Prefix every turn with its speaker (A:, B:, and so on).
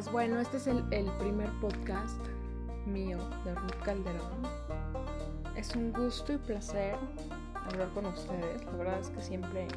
A: Pues bueno, este es el, el primer podcast mío de Ruth Calderón. Es un gusto y placer hablar con ustedes. La verdad es que siempre